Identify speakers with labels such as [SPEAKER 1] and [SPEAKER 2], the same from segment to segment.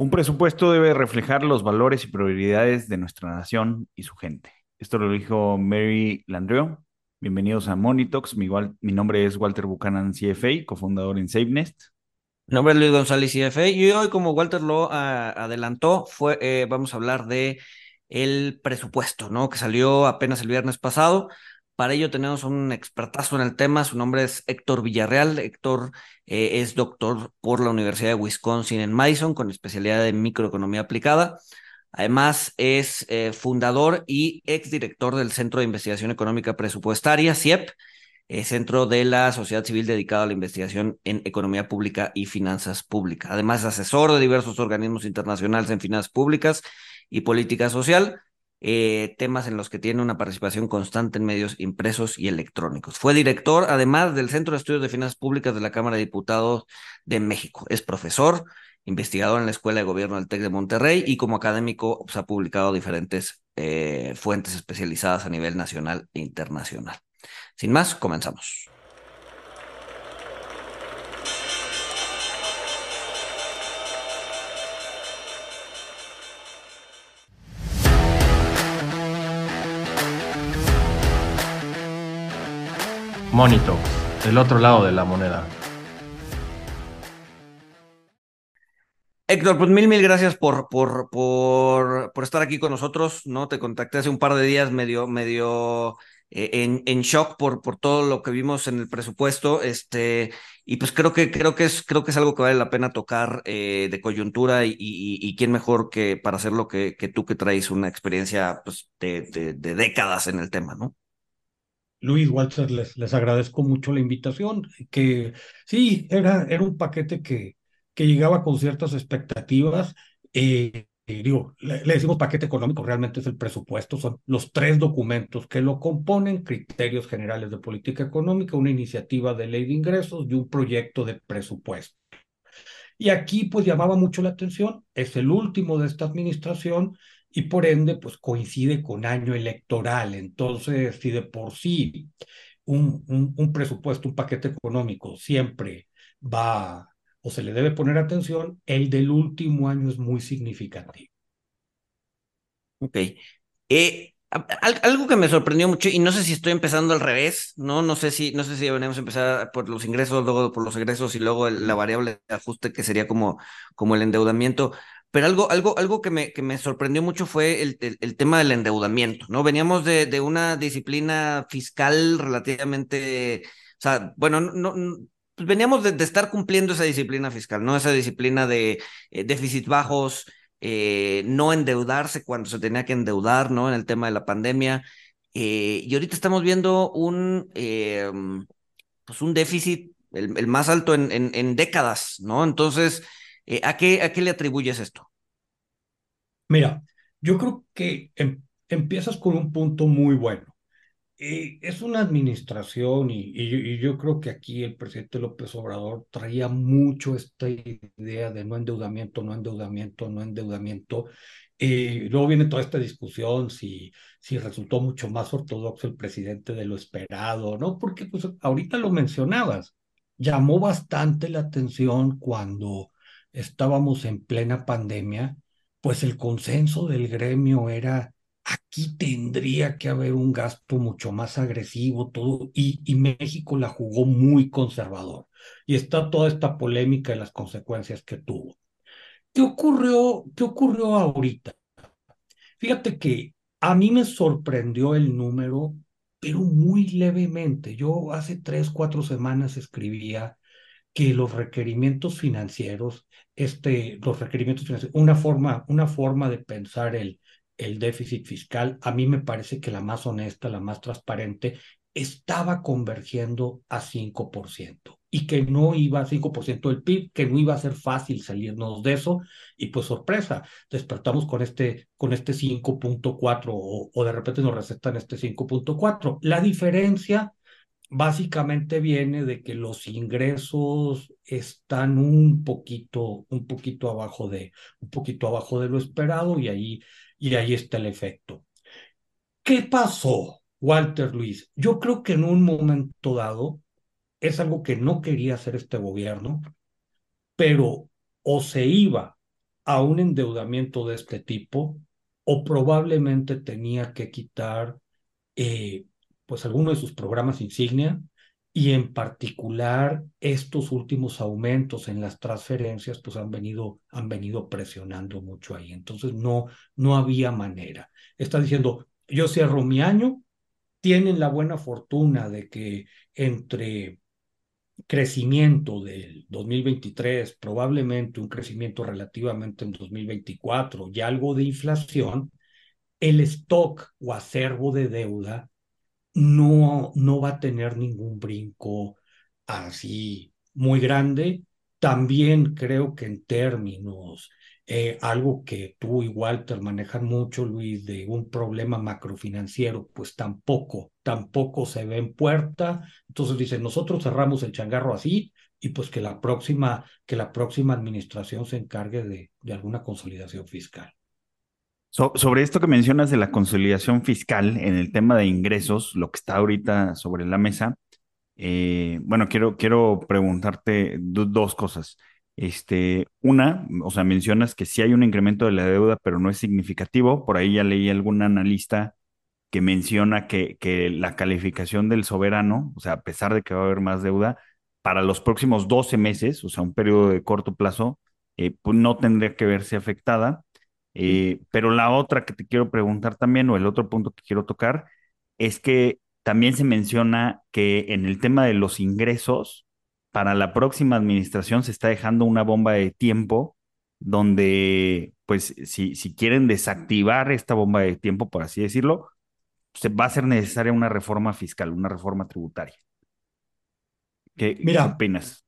[SPEAKER 1] Un presupuesto debe reflejar los valores y prioridades de nuestra nación y su gente. Esto lo dijo Mary Landreau. Bienvenidos a Monitox. Mi, nombre es Walter Buchanan, CFA, cofundador en SafeNest.
[SPEAKER 2] Mi nombre es Luis González, CFA, y hoy, como Walter lo ah, adelantó, fue, eh, vamos a hablar de el presupuesto, ¿no? Que salió apenas el viernes pasado. Para ello tenemos un expertazo en el tema, su nombre es Héctor Villarreal. Héctor eh, es doctor por la Universidad de Wisconsin en Madison con especialidad en microeconomía aplicada. Además es eh, fundador y exdirector del Centro de Investigación Económica Presupuestaria, CIEP, eh, Centro de la Sociedad Civil dedicado a la investigación en economía pública y finanzas públicas. Además es asesor de diversos organismos internacionales en finanzas públicas y política social eh, temas en los que tiene una participación constante en medios impresos y electrónicos. Fue director, además, del Centro de Estudios de Finanzas Públicas de la Cámara de Diputados de México. Es profesor, investigador en la Escuela de Gobierno del TEC de Monterrey y como académico pues, ha publicado diferentes eh, fuentes especializadas a nivel nacional e internacional. Sin más, comenzamos.
[SPEAKER 3] Monito, el otro lado de la moneda.
[SPEAKER 2] Héctor, pues mil, mil gracias por, por, por, por estar aquí con nosotros, ¿no? Te contacté hace un par de días medio, medio eh, en, en, shock por, por todo lo que vimos en el presupuesto, este, y pues creo que, creo que es, creo que es algo que vale la pena tocar eh, de coyuntura y, y, quién mejor que para hacerlo que, tú que traes una experiencia pues, de, de décadas en el tema, ¿no?
[SPEAKER 4] Luis Walter, les, les agradezco mucho la invitación, que sí, era, era un paquete que, que llegaba con ciertas expectativas. Eh, digo, le, decimos paquete económico, realmente es el presupuesto, son los tres documentos que lo componen, criterios generales de política económica, una iniciativa de ley de ingresos y un proyecto de presupuesto. Y aquí pues llamaba mucho la atención, es el último de esta administración y por ende, pues coincide con año electoral. Entonces, si de por sí un, un, presupuesto, un paquete económico siempre va o se le debe poner atención, el del último año es muy significativo.
[SPEAKER 2] Ok. Eh, algo que me sorprendió mucho, y no sé si estoy empezando al revés, ¿no? No sé si, no sé si deberíamos empezar por los ingresos, luego por los egresos y luego la variable de ajuste que sería como, como el endeudamiento. Pero algo, algo, algo que me, que me sorprendió mucho fue el, el, tema del endeudamiento, ¿no? Veníamos de, de, una disciplina fiscal relativamente, o sea, bueno, no, pues veníamos de, estar cumpliendo esa disciplina fiscal, ¿no? Esa disciplina de eh, déficit bajos, eh, no endeudarse cuando se tenía que endeudar, ¿no? En el tema de la pandemia. Eh, y ahorita estamos viendo un, pues un déficit, el, el más alto en, en, en décadas, ¿no? Entonces, eh, ¿a, qué, ¿A qué le atribuyes esto?
[SPEAKER 4] Mira, yo creo que em, empiezas con un punto muy bueno. Eh, es una administración y, yo creo que aquí el presidente López Obrador traía mucho esta idea de no endeudamiento, no endeudamiento, no endeudamiento. Eh, luego viene toda esta discusión si, si resultó mucho más ortodoxo el presidente de lo esperado, ¿no? Porque pues ahorita lo mencionabas, llamó bastante la atención cuando estábamos en plena pandemia, pues el consenso del gremio era, aquí tendría que haber un gasto mucho más agresivo, todo, y, y México la jugó muy conservador. Y está toda esta polémica y las consecuencias que tuvo. ¿Qué ocurrió, qué ocurrió ahorita? Fíjate que a mí me sorprendió el número, pero muy levemente. Yo hace tres, cuatro semanas escribía que los requerimientos financieros, este, los requerimientos financieros, una forma, una forma de pensar el, el déficit fiscal, a mí me parece que la más honesta, la más transparente, estaba convergiendo a 5% y que no iba a 5% del PIB, que no iba a ser fácil salirnos de eso y pues sorpresa, despertamos con este, con este 5.4 o, o de repente nos recetan este 5.4. La diferencia básicamente viene de que los ingresos están un poquito, un poquito abajo de, un poquito abajo de lo esperado y ahí, y ahí está el efecto. ¿Qué pasó, Walter Luis? Yo creo que en un momento dado es algo que no quería hacer este gobierno, pero o se iba a un endeudamiento de este tipo o probablemente tenía que quitar eh, pues alguno de sus programas insignia y en particular estos últimos aumentos en las transferencias pues han venido han venido presionando mucho ahí. Entonces no no había manera. Está diciendo yo cierro mi año tienen la buena fortuna de que entre crecimiento del 2023, probablemente un crecimiento relativamente en 2024 y algo de inflación, el stock o acervo de deuda no, no va a tener ningún brinco así muy grande. También creo que en términos eh, algo que tú y Walter manejan mucho, Luis, de un problema macrofinanciero, pues tampoco, tampoco se ve en puerta. Entonces dicen, nosotros cerramos el changarro así y pues que la próxima, que la próxima administración se encargue de, de alguna consolidación fiscal.
[SPEAKER 1] Sobre esto que mencionas de la consolidación fiscal en el tema de ingresos, lo que está ahorita sobre la mesa, eh, bueno, quiero, quiero preguntarte dos cosas. Este, una, o sea, mencionas que sí hay un incremento de la deuda, pero no es significativo. Por ahí ya leí algún analista que menciona que, que la calificación del soberano, o sea, a pesar de que va a haber más deuda, para los próximos 12 meses, o sea, un periodo de corto plazo, eh, pues no tendría que verse afectada. Eh, pero la otra que te quiero preguntar también, o el otro punto que quiero tocar, es que también se menciona que en el tema de los ingresos, para la próxima administración se está dejando una bomba de tiempo donde, pues, si, si quieren desactivar esta bomba de tiempo, por así decirlo, se va a ser necesaria una reforma fiscal, una reforma tributaria. ¿Qué,
[SPEAKER 4] Mira,
[SPEAKER 1] ¿qué opinas?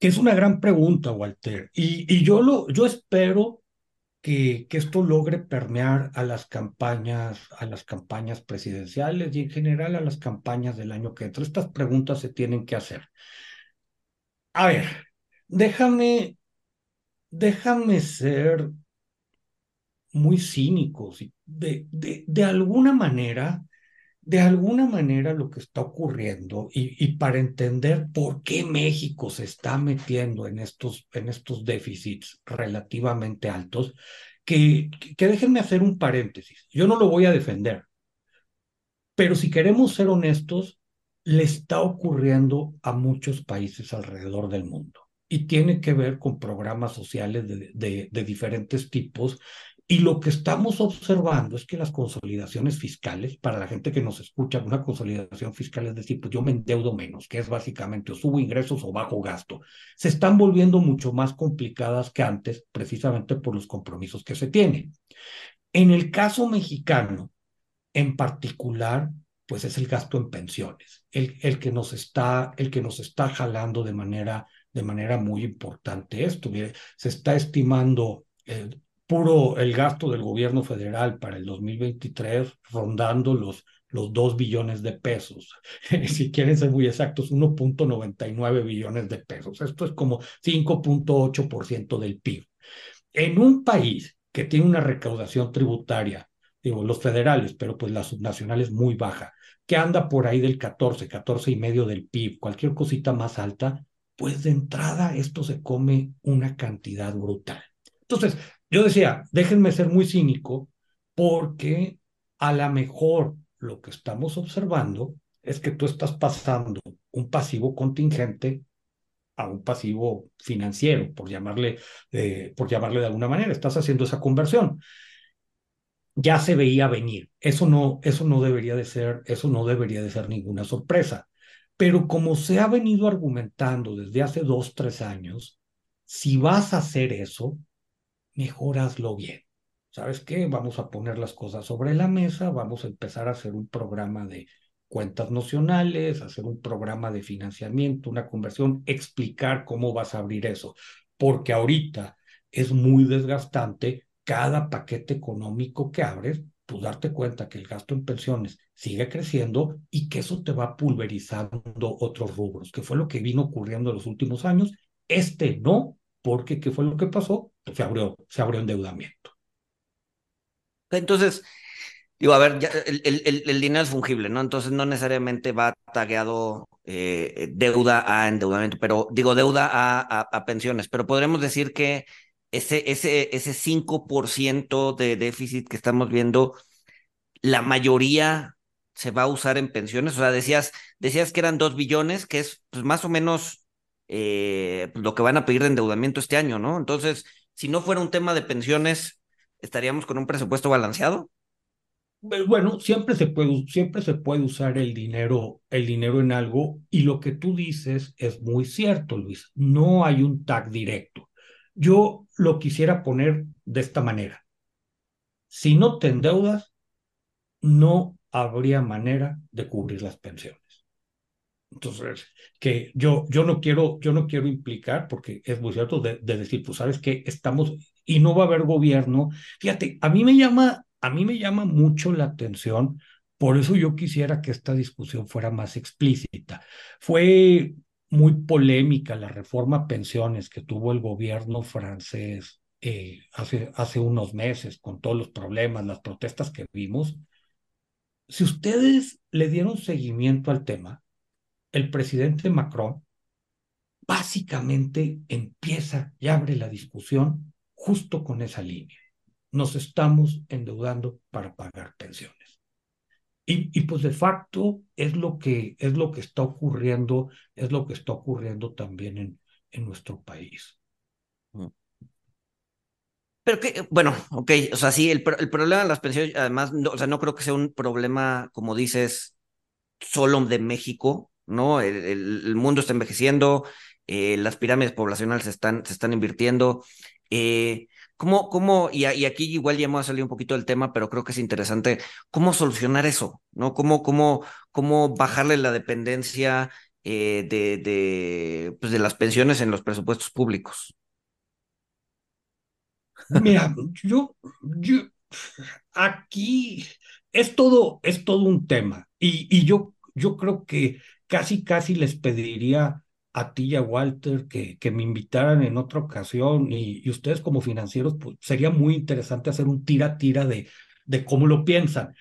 [SPEAKER 4] Que es una gran pregunta, Walter. Y, y yo, lo, yo espero que, esto logre permear a las campañas, a las campañas presidenciales y en general a las campañas del año que entra. Estas preguntas se tienen que hacer. A ver, déjame, déjame ser muy cínico. De, de, de alguna manera, de alguna manera lo que está ocurriendo y, y, para entender por qué México se está metiendo en estos, en estos déficits relativamente altos, que, que déjenme hacer un paréntesis. Yo no lo voy a defender, pero si queremos ser honestos, le está ocurriendo a muchos países alrededor del mundo y tiene que ver con programas sociales de, de, de, diferentes tipos. Y lo que estamos observando es que las consolidaciones fiscales, para la gente que nos escucha, una consolidación fiscal es decir, pues yo me endeudo menos, que es básicamente o subo ingresos o bajo gasto, se están volviendo mucho más complicadas que antes, precisamente por los compromisos que se tienen. En el caso mexicano, en particular, pues es el gasto en pensiones, el, el, que, nos está, el que nos está jalando de manera, de manera muy importante esto. Se está estimando eh, puro el gasto del gobierno federal para el 2023 rondando los, los 2 billones de pesos. si quieren ser muy exactos, 1.99 billones de pesos. Esto es como 5.8% del PIB. En un país que tiene una recaudación tributaria digo, los federales, pero pues la subnacional es muy baja, que anda por ahí del 14, 14 y medio del PIB, cualquier cosita más alta, pues de entrada esto se come una cantidad brutal. Entonces, yo decía, déjenme ser muy cínico, porque a lo mejor lo que estamos observando es que tú estás pasando un pasivo contingente a un pasivo financiero, por llamarle, eh, por llamarle de alguna manera. Estás haciendo esa conversión ya se veía venir. Eso no, eso no debería de ser, eso no debería de ser ninguna sorpresa. Pero como se ha venido argumentando desde hace dos, tres años, si vas a hacer eso, mejor hazlo bien. ¿Sabes qué? Vamos a poner las cosas sobre la mesa, vamos a empezar a hacer un programa de cuentas nocionales, hacer un programa de financiamiento, una conversión, explicar cómo vas a abrir eso, porque ahorita es muy desgastante cada paquete económico que abres, pues darte cuenta que el gasto en pensiones sigue creciendo y que eso te va pulverizando otros rubros, que fue lo que vino ocurriendo en los últimos años. Este no, porque ¿qué fue lo que pasó? Se abrió, se abrió endeudamiento.
[SPEAKER 2] Entonces, digo, a ver, el, el, el, dinero es fungible, ¿no? Entonces no necesariamente va tagueado eh, deuda a endeudamiento, pero digo deuda a, a, a pensiones, pero podremos decir que ese, ese, ese 5% de déficit que estamos viendo, la mayoría se va a usar en pensiones. O sea, decías, decías que eran 2 billones, que es pues, más o menos eh, pues, lo que van a pedir de endeudamiento este año, ¿no? Entonces, si no fuera un tema de pensiones, ¿estaríamos con un presupuesto balanceado?
[SPEAKER 4] Bueno, siempre se puede, siempre se puede usar el dinero, el dinero en algo y lo que tú dices es muy cierto, Luis. No hay un tag directo. Yo lo quisiera poner de esta manera. Si no te endeudas, no habría manera de cubrir las pensiones. Entonces, que yo, yo, no quiero, yo no quiero implicar, porque es muy cierto, de, de decir, pues sabes que estamos y no va a haber gobierno. Fíjate, a mí me llama a mí me llama mucho la atención, por eso yo quisiera que esta discusión fuera más explícita. Fue muy polémica la reforma pensiones que tuvo el gobierno francés eh, hace, hace unos meses, con todos los problemas, las protestas que vimos. Si ustedes le dieron seguimiento al tema, el presidente Macron básicamente empieza y abre la discusión justo con esa línea nos estamos endeudando para pagar pensiones. Y, y, pues de facto es lo que es lo que está ocurriendo, es lo que está ocurriendo también en, en nuestro país. Mm.
[SPEAKER 2] Pero que, bueno, ok, o sea, sí, el, el problema de las pensiones, además, no, o sea, no creo que sea un problema, como dices, solo de México, ¿no? El, mundo está envejeciendo, eh, las pirámides poblacionales se están, se están invirtiendo. Eh, ¿Cómo, cómo, y, aquí igual ya hemos salido un poquito del tema, pero creo que es interesante, cómo solucionar eso, ¿no? Cómo, cómo, cómo bajarle la dependencia eh, de, de, pues de las pensiones en los presupuestos públicos.
[SPEAKER 4] Mira, yo, yo aquí es todo, es todo un tema. Y, y yo, yo creo que casi, casi les pediría a ti y a Walter que, que me invitaran en otra ocasión y, ustedes como financieros, pues sería muy interesante hacer un tira-tira de, de cómo lo piensan.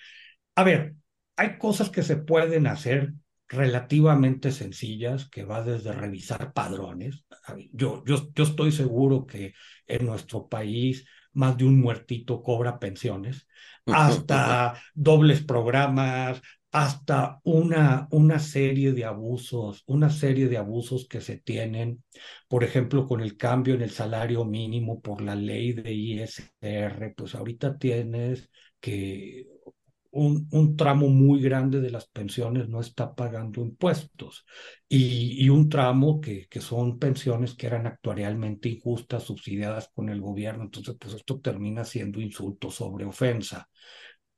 [SPEAKER 4] A ver, hay cosas que se pueden hacer relativamente sencillas, que va desde revisar padrones. Yo, yo, yo estoy seguro que en nuestro país más de un muertito cobra pensiones, hasta dobles programas, hasta una, una serie de abusos, una serie de abusos que se tienen, por ejemplo, con el cambio en el salario mínimo por la ley de ISR, pues ahorita tienes que un, un tramo muy grande de las pensiones no está pagando impuestos y, y un tramo que, que son pensiones que eran actuarialmente injustas, subsidiadas con el gobierno, entonces pues esto termina siendo insulto sobre ofensa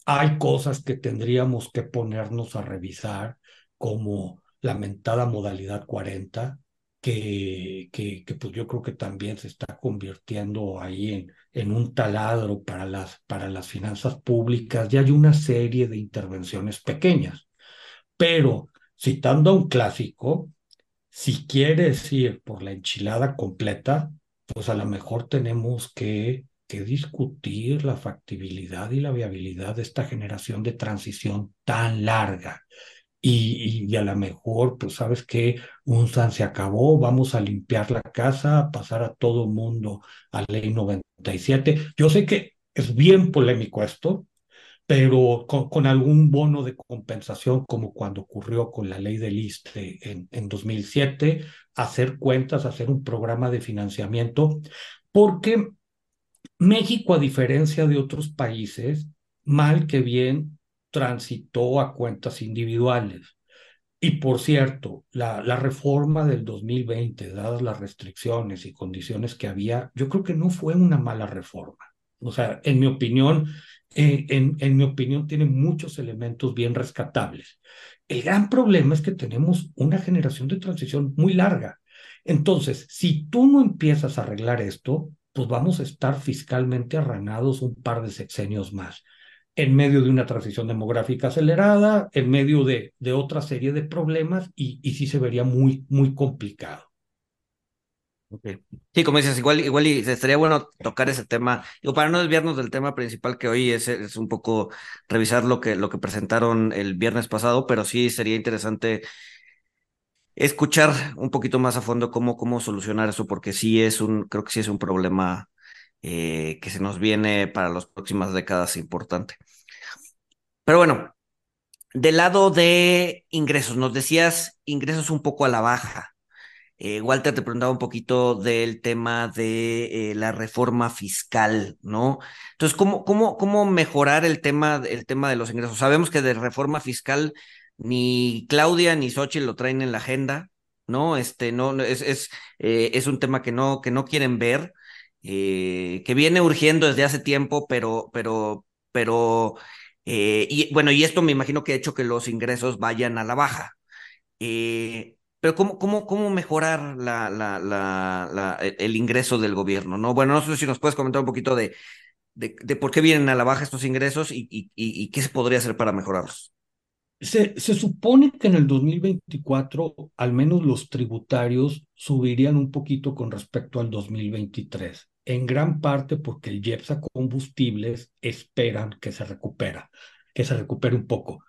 [SPEAKER 4] hay cosas que tendríamos que ponernos a revisar, como la mentada modalidad 40, que, que, pues yo creo que también se está convirtiendo ahí en, en un taladro para las, para las finanzas públicas. Ya hay una serie de intervenciones pequeñas. Pero, citando a un clásico, si quieres ir por la enchilada completa, pues a lo mejor tenemos que discutir la factibilidad y la viabilidad de esta generación de transición tan larga. Y, y, a lo mejor, pues sabes que un SAN se acabó, vamos a limpiar la casa, pasar a todo mundo a ley 97. Yo sé que es bien polémico esto, pero con, con, algún bono de compensación, como cuando ocurrió con la ley del ISTE en, en 2007, hacer cuentas, hacer un programa de financiamiento, porque México, a diferencia de otros países, mal que bien transitó a cuentas individuales. Y por cierto, la, reforma del 2020, dadas las restricciones y condiciones que había, yo creo que no fue una mala reforma. O sea, en mi opinión, eh, en, en mi opinión, tiene muchos elementos bien rescatables. El gran problema es que tenemos una generación de transición muy larga. Entonces, si tú no empiezas a arreglar esto, pues vamos a estar fiscalmente arranados un par de sexenios más, en medio de una transición demográfica acelerada, en medio de, de otra serie de problemas, y, y sí se vería muy, muy complicado.
[SPEAKER 2] Okay. Sí, como dices, igual, igual y estaría bueno tocar ese tema, digo, para no desviarnos del tema principal que hoy es, es un poco revisar lo que, lo que presentaron el viernes pasado, pero sí sería interesante escuchar un poquito más a fondo cómo, cómo solucionar eso, porque sí es un, creo que sí es un problema eh, que se nos viene para las próximas décadas importante. Pero bueno, del lado de ingresos, nos decías ingresos un poco a la baja. Eh, Walter te preguntaba un poquito del tema de eh, la reforma fiscal, ¿no? Entonces, ¿cómo, cómo, cómo mejorar el tema, el tema de los ingresos? Sabemos que de reforma fiscal ni Claudia ni Xochitl lo traen en la agenda, ¿no? Este, no, es, es, eh, es un tema que no, que no quieren ver, que viene urgiendo desde hace tiempo, pero, pero, pero, y bueno, y esto me imagino que ha hecho que los ingresos vayan a la baja. Eh, pero ¿cómo, cómo, cómo mejorar e, el ingreso del gobierno? ¿no? Bueno, no sé si nos puedes comentar un poquito de, de, por qué vienen a la baja estos ingresos y, qué se podría hacer para mejorarlos.
[SPEAKER 4] Se, se, supone que en el 2024 al menos los tributarios subirían un poquito con respecto al 2023, en gran parte porque el IEPSA combustibles esperan que se recupera, que se recupere un poco.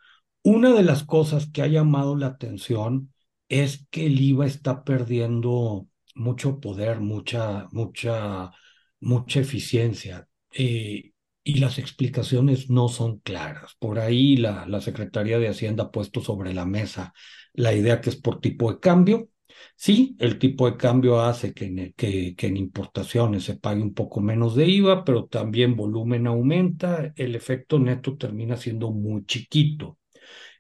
[SPEAKER 4] Una de las cosas que ha llamado la atención es que el IVA está perdiendo mucho poder, mucha, mucha, mucha eficiencia. Eh, y las explicaciones no son claras. Por ahí la, la Secretaría de Hacienda ha puesto sobre la mesa la idea que es por tipo de cambio. Sí, el tipo de cambio hace que que, que en importaciones se pague un poco menos de IVA, pero también volumen aumenta, el efecto neto termina siendo muy chiquito.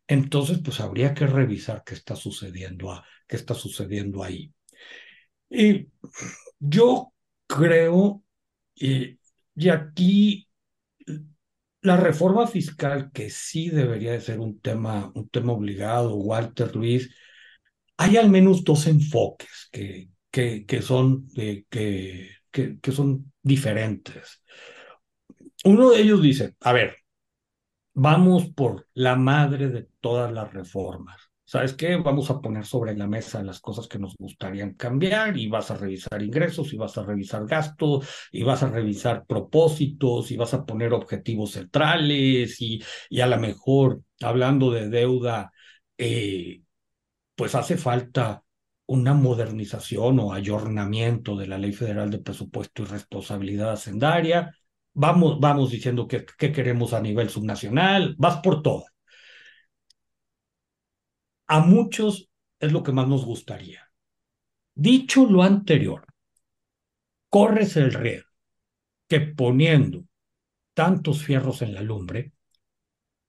[SPEAKER 4] Entonces, pues habría que revisar qué está sucediendo, qué está sucediendo ahí. Y yo creo, y, y aquí la reforma fiscal, que sí debería de ser un tema, un tema obligado, Walter Luis, hay al menos dos enfoques que, que, que son, que, que, que son diferentes. Uno de ellos dice, a ver, vamos por la madre de todas las reformas. ¿Sabes qué? Vamos a poner sobre la mesa las cosas que nos gustarían cambiar y vas a revisar ingresos y vas a revisar gastos y vas a revisar propósitos y vas a poner objetivos centrales y, y a lo mejor hablando de deuda, eh, pues hace falta una modernización o ayornamiento de la Ley Federal de Presupuesto y Responsabilidad Hacendaria Vamos, vamos diciendo qué, queremos a nivel subnacional, vas por todo. A muchos es lo que más nos gustaría. Dicho lo anterior, corres el riesgo que poniendo tantos fierros en la lumbre,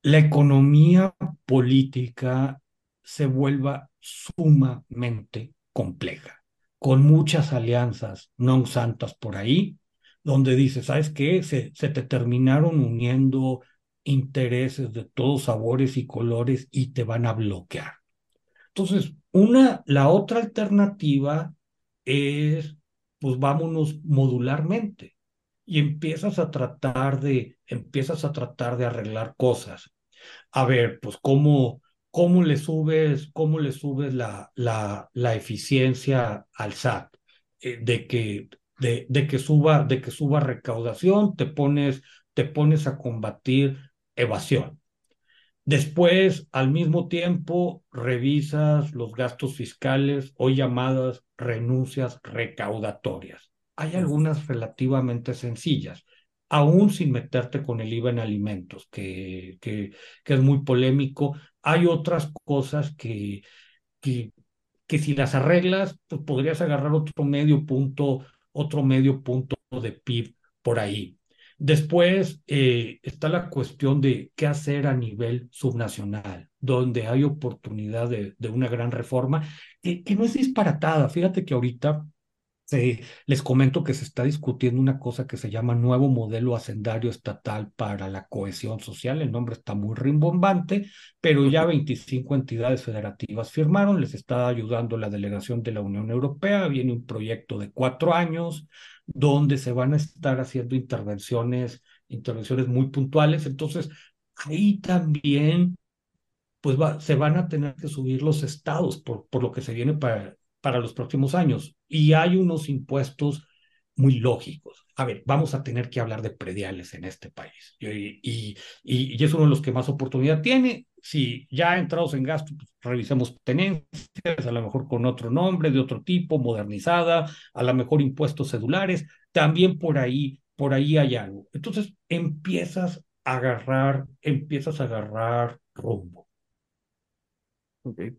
[SPEAKER 4] la economía política se vuelva sumamente compleja, con muchas alianzas no santas por ahí, donde dice, ¿sabes qué? Se, se te terminaron uniendo intereses de todos sabores y colores y te van a bloquear. Entonces, una, la otra alternativa es, pues vámonos modularmente y empiezas a tratar de, empiezas a tratar de arreglar cosas. A ver, pues cómo, cómo le subes, cómo le subes la, la, la eficiencia al SAT, eh, de que de, de, que suba, de que suba recaudación, te pones, te pones a combatir evasión. Después, al mismo tiempo, revisas los gastos fiscales o llamadas renuncias recaudatorias. Hay algunas relativamente sencillas, aún sin meterte con el IVA en alimentos, que, que, que es muy polémico. Hay otras cosas que, que, que si las arreglas, pues podrías agarrar otro medio punto otro medio punto de PIB por ahí. Después eh, está la cuestión de qué hacer a nivel subnacional, donde hay oportunidad de, una gran reforma, que, no es disparatada. Fíjate que ahorita les comento que se está discutiendo una cosa que se llama nuevo modelo hacendario estatal para la cohesión social. El nombre está muy rimbombante, pero ya 25 entidades federativas firmaron, les está ayudando la delegación de la Unión Europea. Viene un proyecto de cuatro años donde se van a estar haciendo intervenciones, intervenciones muy puntuales. Entonces, ahí también pues se van a tener que subir los estados por, por lo que se viene para, para los próximos años. Y hay unos impuestos muy lógicos. A ver, vamos a tener que hablar de prediales en este país. Y, y, y, es uno de los que más oportunidad tiene. Si ya entrados en gasto, pues, revisemos tenencias, a lo mejor con otro nombre, de otro tipo, modernizada, a lo mejor impuestos cedulares. También por ahí por ahí hay algo. Entonces empiezas a agarrar, empiezas a agarrar rumbo.
[SPEAKER 2] Okay.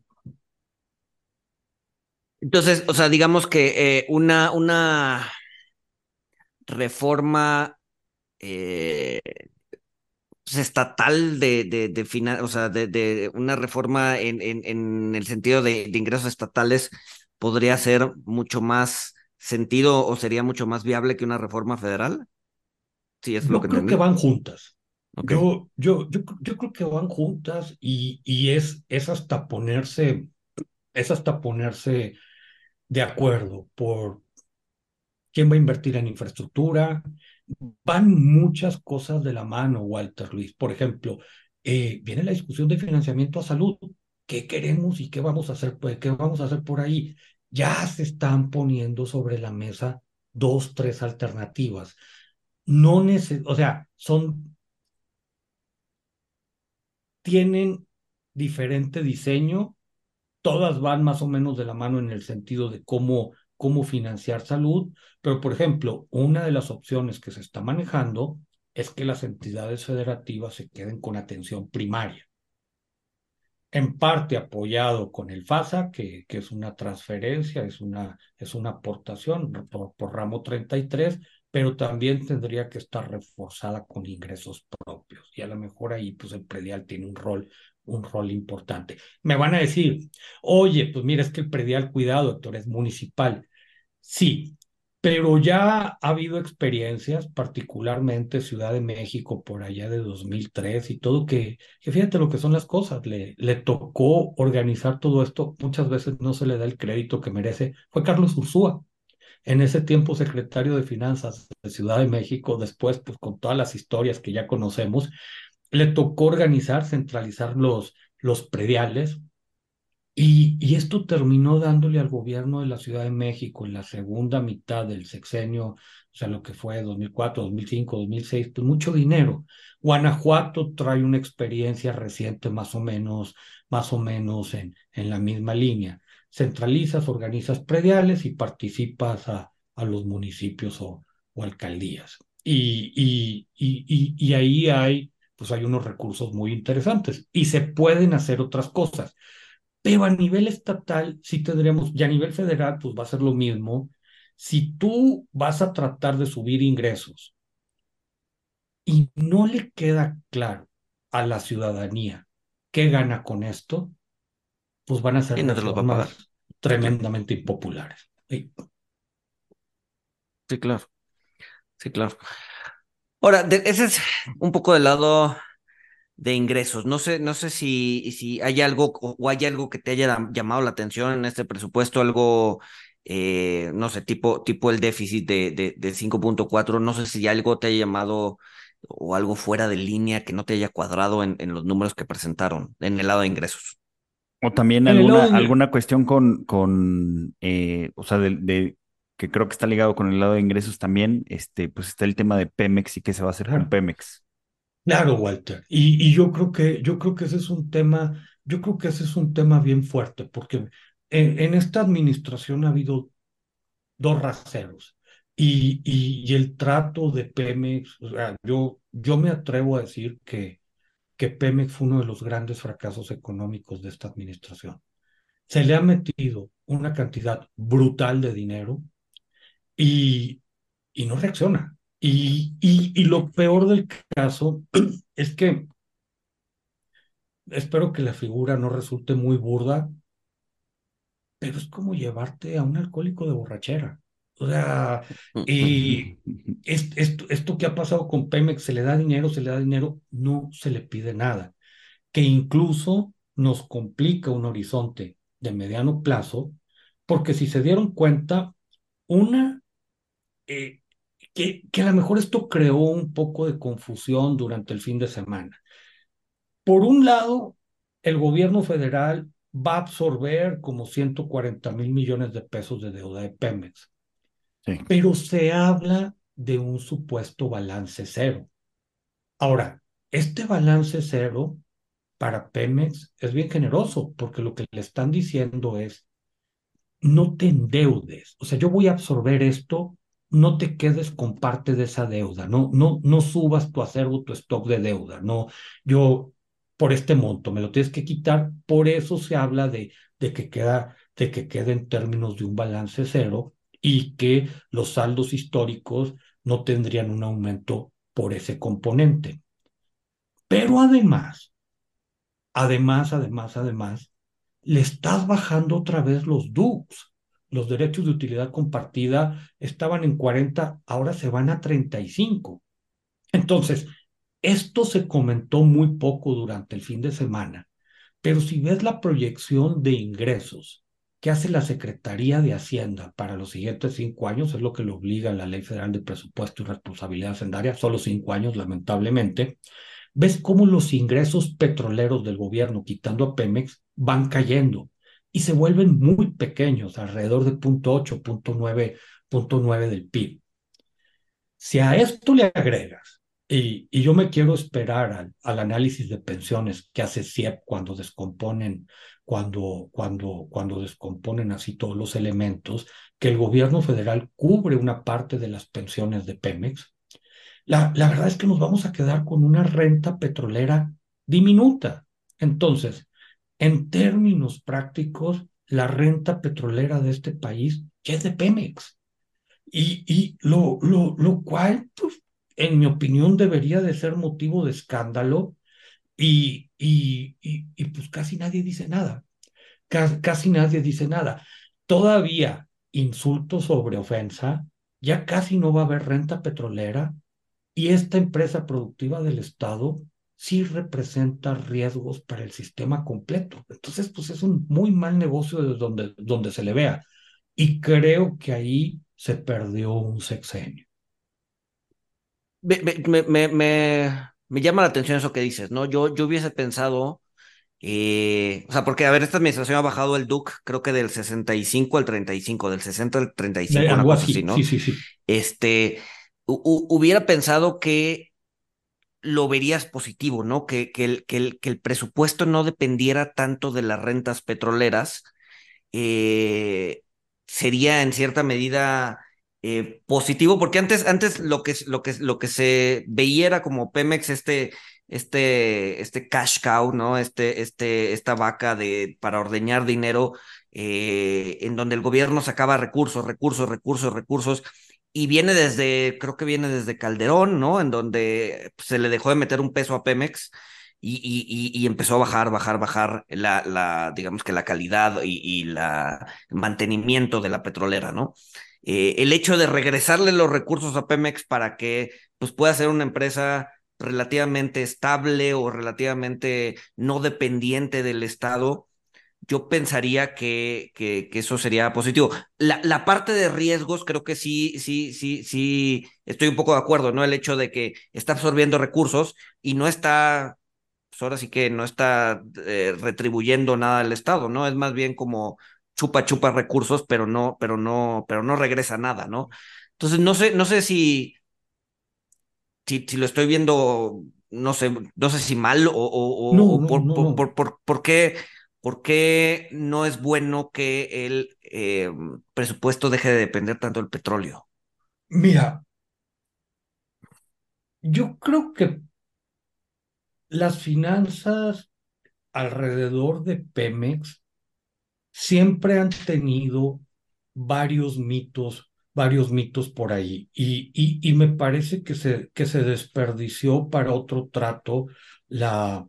[SPEAKER 2] Entonces, o sea, digamos que eh, una, una reforma eh, pues, estatal de, de, de final, o sea, de, de una reforma en, en, en el sentido de, de, ingresos estatales podría ser mucho más sentido o sería mucho más viable que una reforma federal?
[SPEAKER 4] Sí, es yo lo que creo entendí. que van juntas. Okay. Yo, yo, yo, yo creo que van juntas y, y es, es hasta ponerse, es hasta ponerse de acuerdo por quién va a invertir en infraestructura. Van muchas cosas de la mano, Walter Luis. Por ejemplo, eh, viene la discusión de financiamiento a salud. ¿Qué queremos y qué vamos a hacer? Pues, ¿Qué vamos a hacer por ahí? Ya se están poniendo sobre la mesa dos, tres alternativas. No neces o sea, son, tienen diferente diseño, todas van más o menos de la mano en el sentido de cómo, cómo financiar salud, pero por ejemplo, una de las opciones que se está manejando es que las entidades federativas se queden con atención primaria en parte apoyado con el FASA, que, que es una transferencia, es una, es una aportación por, por, ramo 33, pero también tendría que estar reforzada con ingresos propios. Y a lo mejor ahí pues el predial tiene un rol, un rol importante. Me van a decir, oye, pues mira, es que el predial, cuidado, doctor, es municipal. Sí, pero ya ha habido experiencias, particularmente Ciudad de México por allá de 2003 y todo, que, que fíjate lo que son las cosas, le, le tocó organizar todo esto, muchas veces no se le da el crédito que merece, fue Carlos Ursúa, en ese tiempo secretario de Finanzas de Ciudad de México, después pues con todas las historias que ya conocemos, le tocó organizar, centralizar los, los prediales, y, y, esto terminó dándole al gobierno de la Ciudad de México en la segunda mitad del sexenio, o sea, lo que fue 2004, 2005, 2006, pues mucho dinero. Guanajuato trae una experiencia reciente más o menos, más o menos en, en la misma línea. Centralizas, organizas prediales y participas a, a los municipios o, o alcaldías. Y, y, y, ahí hay, pues hay unos recursos muy interesantes y se pueden hacer otras cosas. Pero a nivel estatal sí tendríamos, y a nivel federal pues va a ser lo mismo. Si tú vas a tratar de subir ingresos y no le queda claro a la ciudadanía qué gana con esto, pues van a ser reformas tremendamente impopulares.
[SPEAKER 2] Sí. sí, claro. Sí, claro. Ahora, de, ese es un poco del lado de ingresos. No sé, no sé si, si hay algo o hay algo que te haya llamado la atención en este presupuesto, algo, eh, no sé, tipo, tipo el déficit de, de, de 5.4, no sé si algo te haya llamado o algo fuera de línea que no te haya cuadrado en, en los números que presentaron en el lado de ingresos.
[SPEAKER 1] O también alguna, alguna cuestión con, con eh, o sea, de, de, que creo que está ligado con el lado de ingresos también, este, pues está el tema de Pemex y qué se va a hacer con Pemex.
[SPEAKER 4] Claro, Walter. Y, y, yo creo que yo creo que ese es un tema, yo creo que ese es un tema bien fuerte, porque en, en esta administración ha habido dos raseros. Y, y, y, el trato de Pemex, o sea, yo, yo me atrevo a decir que, que Pemex fue uno de los grandes fracasos económicos de esta administración. Se le ha metido una cantidad brutal de dinero y, y no reacciona. Y, y, y, lo peor del caso es que espero que la figura no resulte muy burda, pero es como llevarte a un alcohólico de borrachera. O sea, y esto, esto que ha pasado con Pemex, se le da dinero, se le da dinero, no se le pide nada, que incluso nos complica un horizonte de mediano plazo, porque si se dieron cuenta, una, eh, que, que a lo mejor esto creó un poco de confusión durante el fin de semana. Por un lado, el gobierno federal va a absorber como 140 mil millones de pesos de deuda de Pemex, sí. pero se habla de un supuesto balance cero. Ahora, este balance cero para Pemex es bien generoso porque lo que le están diciendo es, no te endeudes, o sea, yo voy a absorber esto no te quedes con parte de esa deuda, no, no, no subas tu acervo, tu stock de deuda, no, yo por este monto me lo tienes que quitar, por eso se habla de, de que queda, de que quede en términos de un balance cero y que los saldos históricos no tendrían un aumento por ese componente. Pero además, además, además, además, le estás bajando otra vez los DUCs los derechos de utilidad compartida estaban en 40, ahora se van a 35. Entonces, esto se comentó muy poco durante el fin de semana, pero si ves la proyección de ingresos que hace la Secretaría de Hacienda para los siguientes cinco años, es lo que le obliga la Ley Federal de Presupuesto y Responsabilidad Hacendaria, solo cinco años, lamentablemente, ves cómo los ingresos petroleros del gobierno, quitando a Pemex, van cayendo y se vuelven muy pequeños, alrededor de 0.8, 0.9, del PIB. Si a esto le agregas, y, y yo me quiero esperar al, al, análisis de pensiones que hace CIEP cuando descomponen, cuando, cuando, cuando descomponen así todos los elementos, que el gobierno federal cubre una parte de las pensiones de Pemex, la, la verdad es que nos vamos a quedar con una renta petrolera diminuta. Entonces, en términos prácticos, la renta petrolera de este país ya es de Pemex. Y, y lo, lo, lo cual, pues, en mi opinión, debería de ser motivo de escándalo y, y, y, pues casi nadie dice nada. Casi, casi nadie dice nada. Todavía insulto sobre ofensa, ya casi no va a haber renta petrolera y esta empresa productiva del Estado sí representa riesgos para el sistema completo. Entonces, pues es un muy mal negocio desde donde, donde se le vea. Y creo que ahí se perdió un sexenio.
[SPEAKER 2] Me, me, me, llama la atención eso que dices, ¿no? Yo, yo hubiese pensado, eh, o sea, porque, a ver, esta administración ha bajado el DUC, creo que del 65 al 35, del 60 al 35, una cosa así, ¿no?
[SPEAKER 4] Sí, sí, sí.
[SPEAKER 2] Este, hubiera pensado que lo verías positivo, ¿no? Que, que, el, que, el, que el presupuesto no dependiera tanto de las rentas petroleras, eh, sería en cierta medida eh, positivo, porque antes, antes lo, que, lo, que, lo que se veía era como Pemex, este, este, este cash cow, ¿no? Este, este, esta vaca de, para ordeñar dinero, eh, en donde el gobierno sacaba recursos, recursos, recursos, recursos, y viene desde, creo que viene desde Calderón, ¿no? En donde se le dejó de meter un peso a Pemex y, y, y empezó a bajar, bajar, bajar la, la digamos que la calidad y, la mantenimiento de la petrolera, ¿no? Eh, el hecho de regresarle los recursos a Pemex para que pues, pueda ser una empresa relativamente estable o relativamente no dependiente del Estado, yo pensaría que, que, eso sería positivo. La, la, parte de riesgos, creo que sí, sí, sí, sí, estoy un poco de acuerdo, ¿no? El hecho de que está absorbiendo recursos y no está, pues ahora sí que no está eh, retribuyendo nada al Estado, ¿no? Es más bien como chupa, chupa recursos, pero no, pero no, pero no regresa nada, ¿no? Entonces, no sé, no sé si, si, si lo estoy viendo, no sé, no sé si mal o, o, por, por, por, por, por qué ¿Por qué no es bueno que el eh, presupuesto deje de depender tanto del petróleo?
[SPEAKER 4] Mira, yo creo que las finanzas alrededor de Pemex siempre han tenido varios mitos, varios mitos por ahí. Y, y, y me parece que se, que se desperdició para otro trato la,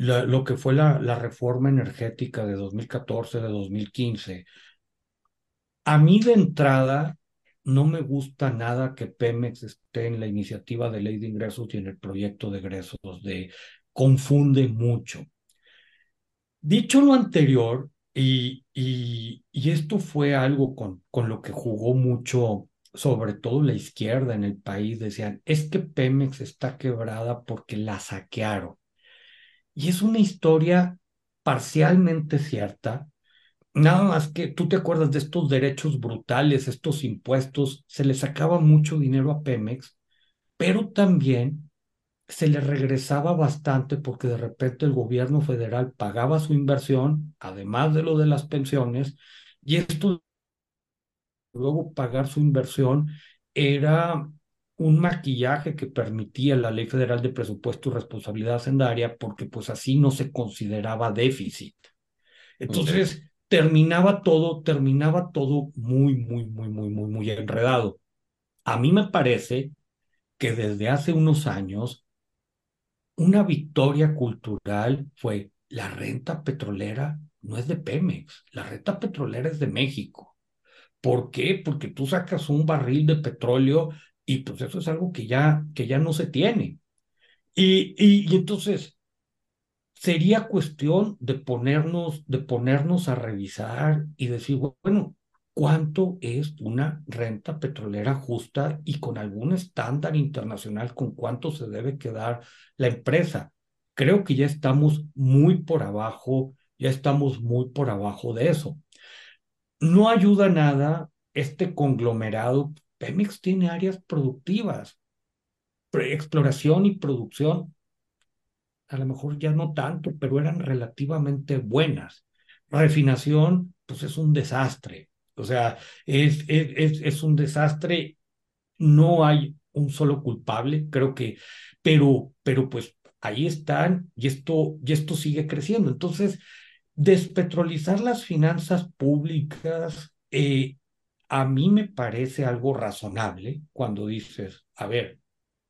[SPEAKER 4] lo que fue la, reforma energética de 2014, de 2015, a mí de entrada no me gusta nada que Pemex esté en la iniciativa de ley de ingresos y en el proyecto de egresos, de confunde mucho. Dicho lo anterior, y, y, y esto fue algo con, con lo que jugó mucho, sobre todo la izquierda en el país, decían, es que Pemex está quebrada porque la saquearon. Y es una historia parcialmente cierta, nada más que tú te acuerdas de estos derechos brutales, estos impuestos, se le sacaba mucho dinero a Pemex, pero también se le regresaba bastante porque de repente el gobierno federal pagaba su inversión, además de lo de las pensiones, y esto luego pagar su inversión era un maquillaje que permitía la Ley Federal de Presupuesto y Responsabilidad Hacendaria porque pues así no se consideraba déficit. Entonces terminaba todo, terminaba todo muy, muy, muy, muy, muy, muy enredado. A mí me parece que desde hace unos años una victoria cultural fue la renta petrolera no es de Pemex, la renta petrolera es de México. ¿Por qué? Porque tú sacas un barril de petróleo y pues eso es algo que ya, que ya no se tiene. Y, y, entonces sería cuestión de ponernos, de ponernos a revisar y decir, bueno, ¿cuánto es una renta petrolera justa y con algún estándar internacional con cuánto se debe quedar la empresa? Creo que ya estamos muy por abajo, ya estamos muy por abajo de eso. No ayuda nada este conglomerado Pemex tiene áreas productivas, exploración y producción, a lo mejor ya no tanto, pero eran relativamente buenas. Refinación, pues es un desastre. O sea, es, es, es un desastre. No hay un solo culpable, creo que, pero, pero pues ahí están y esto, y esto sigue creciendo. Entonces, despetrolizar las finanzas públicas eh, a mí me parece algo razonable cuando dices, a ver,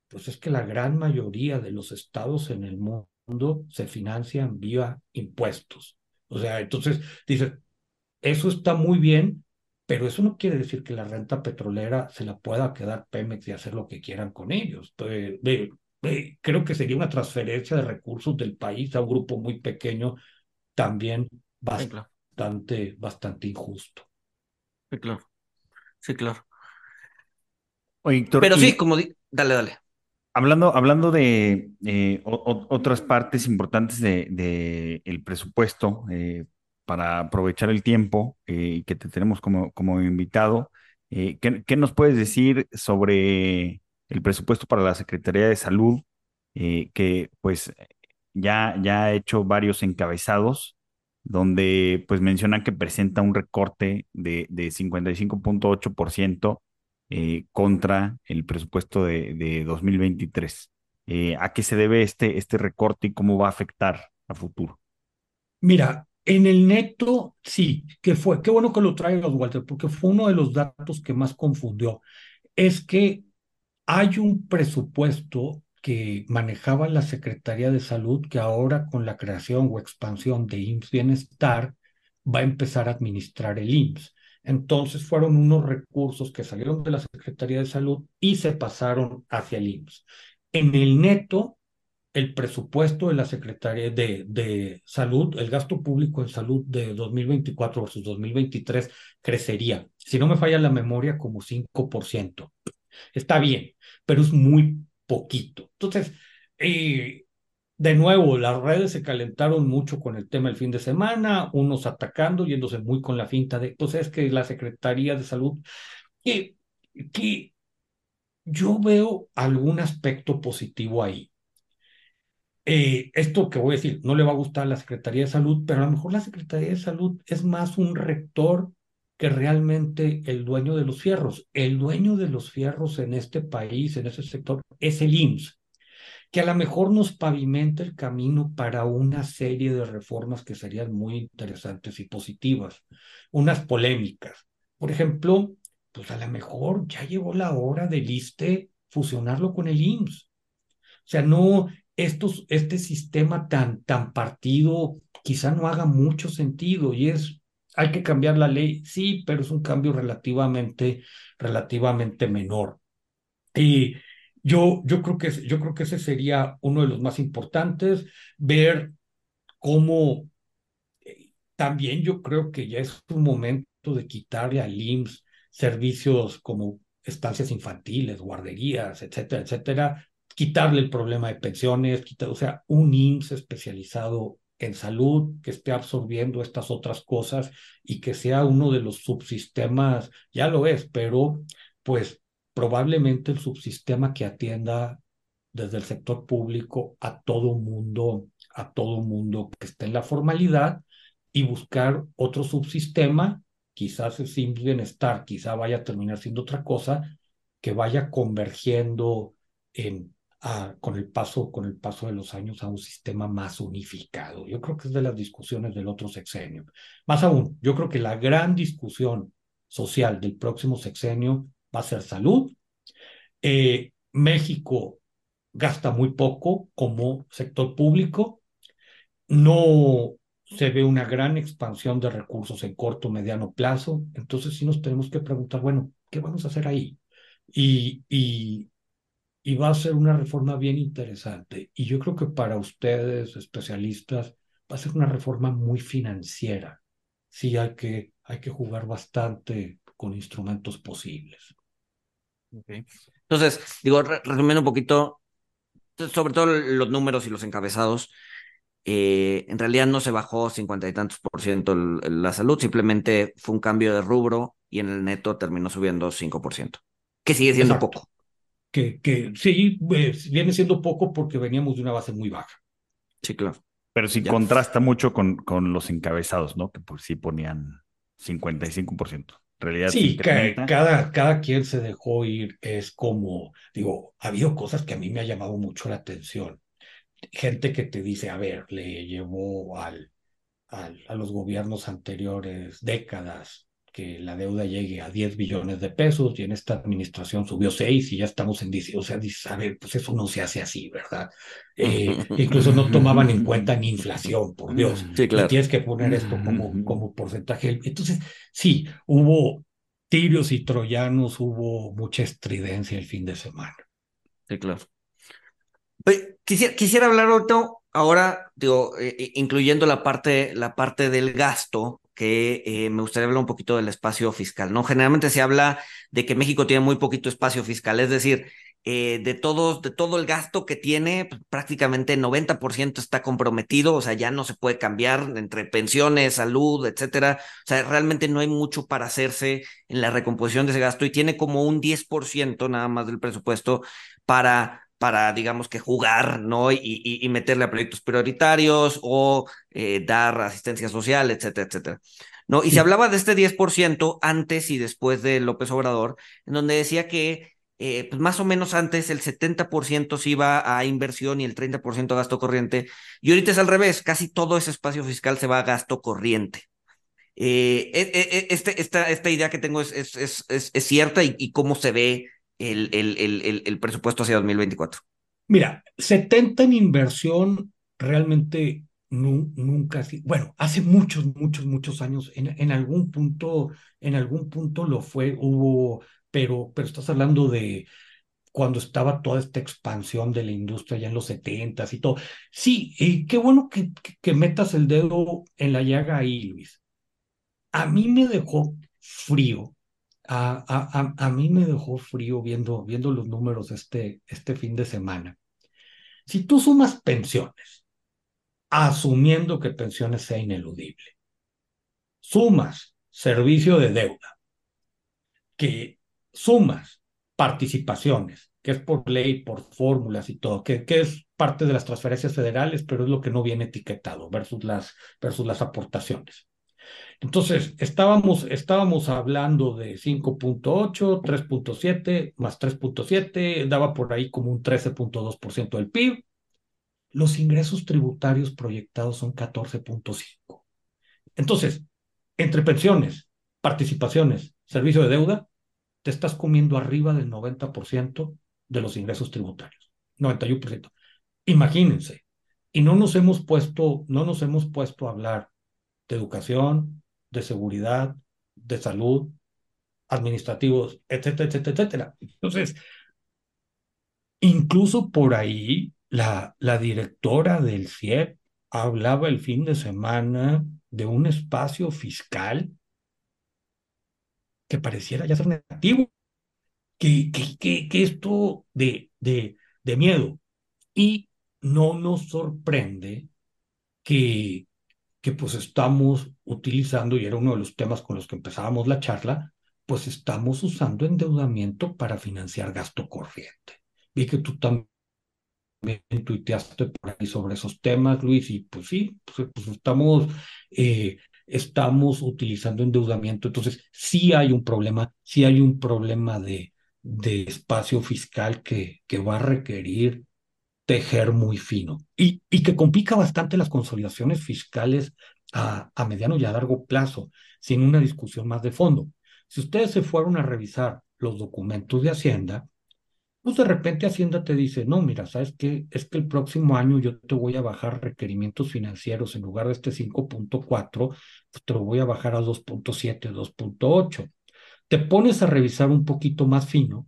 [SPEAKER 4] pues es que la gran mayoría de los estados en el mundo se financian vía impuestos. O sea, entonces dices, eso está muy bien, pero eso no quiere decir que la renta petrolera se la pueda quedar Pemex y hacer lo que quieran con ellos. creo que sería una transferencia de recursos del país a un grupo muy pequeño también bastante, bastante injusto.
[SPEAKER 2] Sí, claro. Sí, claro.
[SPEAKER 1] Oye,
[SPEAKER 2] Pero sí, como dale, dale.
[SPEAKER 1] Hablando, hablando de eh, otras partes importantes del de, el presupuesto, eh, para aprovechar el tiempo eh, que te tenemos como, como invitado, ¿qué, ¿qué, nos puedes decir sobre el presupuesto para la Secretaría de Salud? que pues ya, ya ha hecho varios encabezados donde pues mencionan que presenta un recorte de, de 55.8% eh, contra el presupuesto de, de 2023. Eh, ¿A qué se debe este, este recorte y cómo va a afectar a futuro?
[SPEAKER 4] Mira, en el neto, sí, que fue, qué bueno que lo traigas, Walter, porque fue uno de los datos que más confundió. Es que hay un presupuesto que manejaba la Secretaría de Salud, que ahora con la creación o expansión de IMSS Bienestar va a empezar a administrar el IMSS. Entonces fueron unos recursos que salieron de la Secretaría de Salud y se pasaron hacia el IMSS. En el neto, el presupuesto de la Secretaría de, de Salud, el gasto público en salud de 2024 versus 2023 crecería, si no me falla la memoria, como 5%. Está bien, pero es muy poquito. Entonces, eh, de nuevo, las redes se calentaron mucho con el tema el fin de semana, unos atacando, yéndose muy con la finta de, pues es que la Secretaría de Salud, que, que yo veo algún aspecto positivo ahí. Eh, esto que voy a decir no le va a gustar a la Secretaría de Salud, pero a lo mejor la Secretaría de Salud es más un rector que realmente el dueño de los fierros. El dueño de los fierros en este país, en ese sector, es el IMSS, que a lo mejor nos pavimenta el camino para una serie de reformas que serían muy interesantes y positivas, unas polémicas. Por ejemplo, pues a lo mejor ya llegó la hora del ISTE fusionarlo con el IMSS. O sea, no, estos, este sistema tan, tan partido quizá no haga mucho sentido y es hay que cambiar la ley, sí, pero es un cambio relativamente, relativamente menor. Y yo, yo, creo que, yo creo que ese sería uno de los más importantes, ver cómo eh, también yo creo que ya es un momento de quitarle al IMSS servicios como estancias infantiles, guarderías, etcétera, etcétera, quitarle el problema de pensiones, quitar, o sea, un IMSS especializado en salud, que esté absorbiendo estas otras cosas y que sea uno de los subsistemas, ya lo es, pero pues probablemente el subsistema que atienda desde el sector público a todo mundo, a todo mundo que esté en la formalidad y buscar otro subsistema, quizás es sin bienestar, quizá vaya a terminar siendo otra cosa, que vaya convergiendo en, con, el paso, con el paso de los años a un sistema más unificado. Yo creo que es de las discusiones del otro sexenio. Más aún, yo creo que la gran discusión social del próximo sexenio va a ser salud. Eh, México gasta muy poco como sector público. No se ve una gran expansión de recursos en corto, mediano plazo. Entonces sí nos tenemos que preguntar, bueno, ¿qué vamos a hacer ahí? Y, y, y va a ser una reforma bien interesante. Y yo creo que para ustedes, especialistas, va a ser una reforma muy financiera. Sí, hay que, hay que jugar bastante con instrumentos posibles.
[SPEAKER 2] Entonces, digo, resumiendo un poquito, sobre todo los números y los encabezados, eh, en realidad no se bajó cincuenta y tantos por ciento la salud, simplemente fue un cambio de rubro y en el neto terminó subiendo 5%, que sigue siendo poco
[SPEAKER 4] que, que sí, pues, viene siendo poco porque veníamos de una base muy baja.
[SPEAKER 2] Sí, claro.
[SPEAKER 1] Pero sí contrasta mucho con, con los encabezados, ¿no? Que por sí ponían 55%. En realidad
[SPEAKER 4] sí, cada, cada quien se dejó ir. Es como, digo, ha habido cosas que a mí me ha llamado mucho la atención. Gente que te dice, a ver, le llevó al, al, a los gobiernos anteriores décadas que la deuda llegue a 10 billones de pesos y en esta administración subió 6 y ya estamos en 10. O sea, dices, a ver, pues eso no se hace así, ¿verdad? Eh, incluso no tomaban en cuenta ni inflación, por Dios. Sí, claro. Y tienes que poner esto como, como porcentaje. Entonces, sí, hubo tirios y troyanos, hubo mucha estridencia el fin de semana.
[SPEAKER 2] Sí, claro. Quisiera, quisiera hablar ahora, digo, eh, eh, incluyendo la parte, la parte del gasto, que eh, me gustaría hablar un poquito del espacio fiscal, ¿no? Generalmente se habla de que México tiene muy poquito espacio fiscal, es decir, eh, de, todos, de todo el gasto que tiene, pues, prácticamente 90% está comprometido, o sea, ya no se puede cambiar entre pensiones, salud, etcétera. O sea, realmente no hay mucho para hacerse en la recomposición de ese gasto y tiene como un 10% nada más del presupuesto para para, digamos que jugar, ¿no? Y, y, meterle a proyectos prioritarios o eh, dar asistencia social, etcétera, etcétera. ¿No? Y se hablaba de este 10% antes y después de López Obrador, en donde decía que eh, pues más o menos antes el 70% se iba a inversión y el 30% a gasto corriente, y ahorita es al revés, casi todo ese espacio fiscal se va a gasto corriente. Eh, e, e, e, este, esta, esta idea que tengo es, es, es, es cierta y, y, cómo se ve el, el, el, el presupuesto hacia 2024?
[SPEAKER 4] Mira, 70 en inversión realmente nunca, bueno, hace muchos, muchos, muchos años, en, en, algún punto, en algún punto lo fue, hubo, pero, pero estás hablando de cuando estaba toda esta expansión de la industria ya en los 70 y todo. Sí, y qué bueno que, que metas el dedo en la llaga ahí, Luis. A mí me dejó frío a, mí me dejó frío viendo, viendo los números este, este fin de semana. Si tú sumas pensiones, asumiendo que pensiones sea ineludible, sumas servicio de deuda, que sumas participaciones, que es por ley, por fórmulas y todo, que, que es parte de las transferencias federales, pero es lo que no viene etiquetado versus las, versus las aportaciones. Entonces, estábamos, estábamos hablando de 5.8, 3.7, más 3.7, daba por ahí como un 13.2% del PIB. Los ingresos tributarios proyectados son 14.5. Entonces, entre pensiones, participaciones, servicio de deuda, te estás comiendo arriba del 90% de los ingresos tributarios. 91%. Imagínense. Y no nos hemos puesto, no nos hemos puesto a hablar de educación, de seguridad, de salud, administrativos, etcétera, etcétera, etcétera. Entonces, incluso por ahí, la, la directora del CIEP hablaba el fin de semana de un espacio fiscal que pareciera ya ser negativo, que, que, que, esto de, de, de miedo. Y no nos sorprende que que pues estamos utilizando, y era uno de los temas con los que empezábamos la charla, pues estamos usando endeudamiento para financiar gasto corriente. Vi que tú también tuiteaste por ahí sobre esos temas, Luis, y pues sí, pues, pues estamos, eh, estamos utilizando endeudamiento. Entonces, sí hay un problema, sí hay un problema de, de espacio fiscal que, que va a requerir tejer muy fino y, y que complica bastante las consolidaciones fiscales a, a mediano y a largo plazo, sin una discusión más de fondo. Si ustedes se fueron a revisar los documentos de Hacienda, pues de repente Hacienda te dice, no, mira, ¿sabes qué? Es que el próximo año yo te voy a bajar requerimientos financieros en lugar de este 5.4, pues te lo voy a bajar a 2.7, 2.8. Te pones a revisar un poquito más fino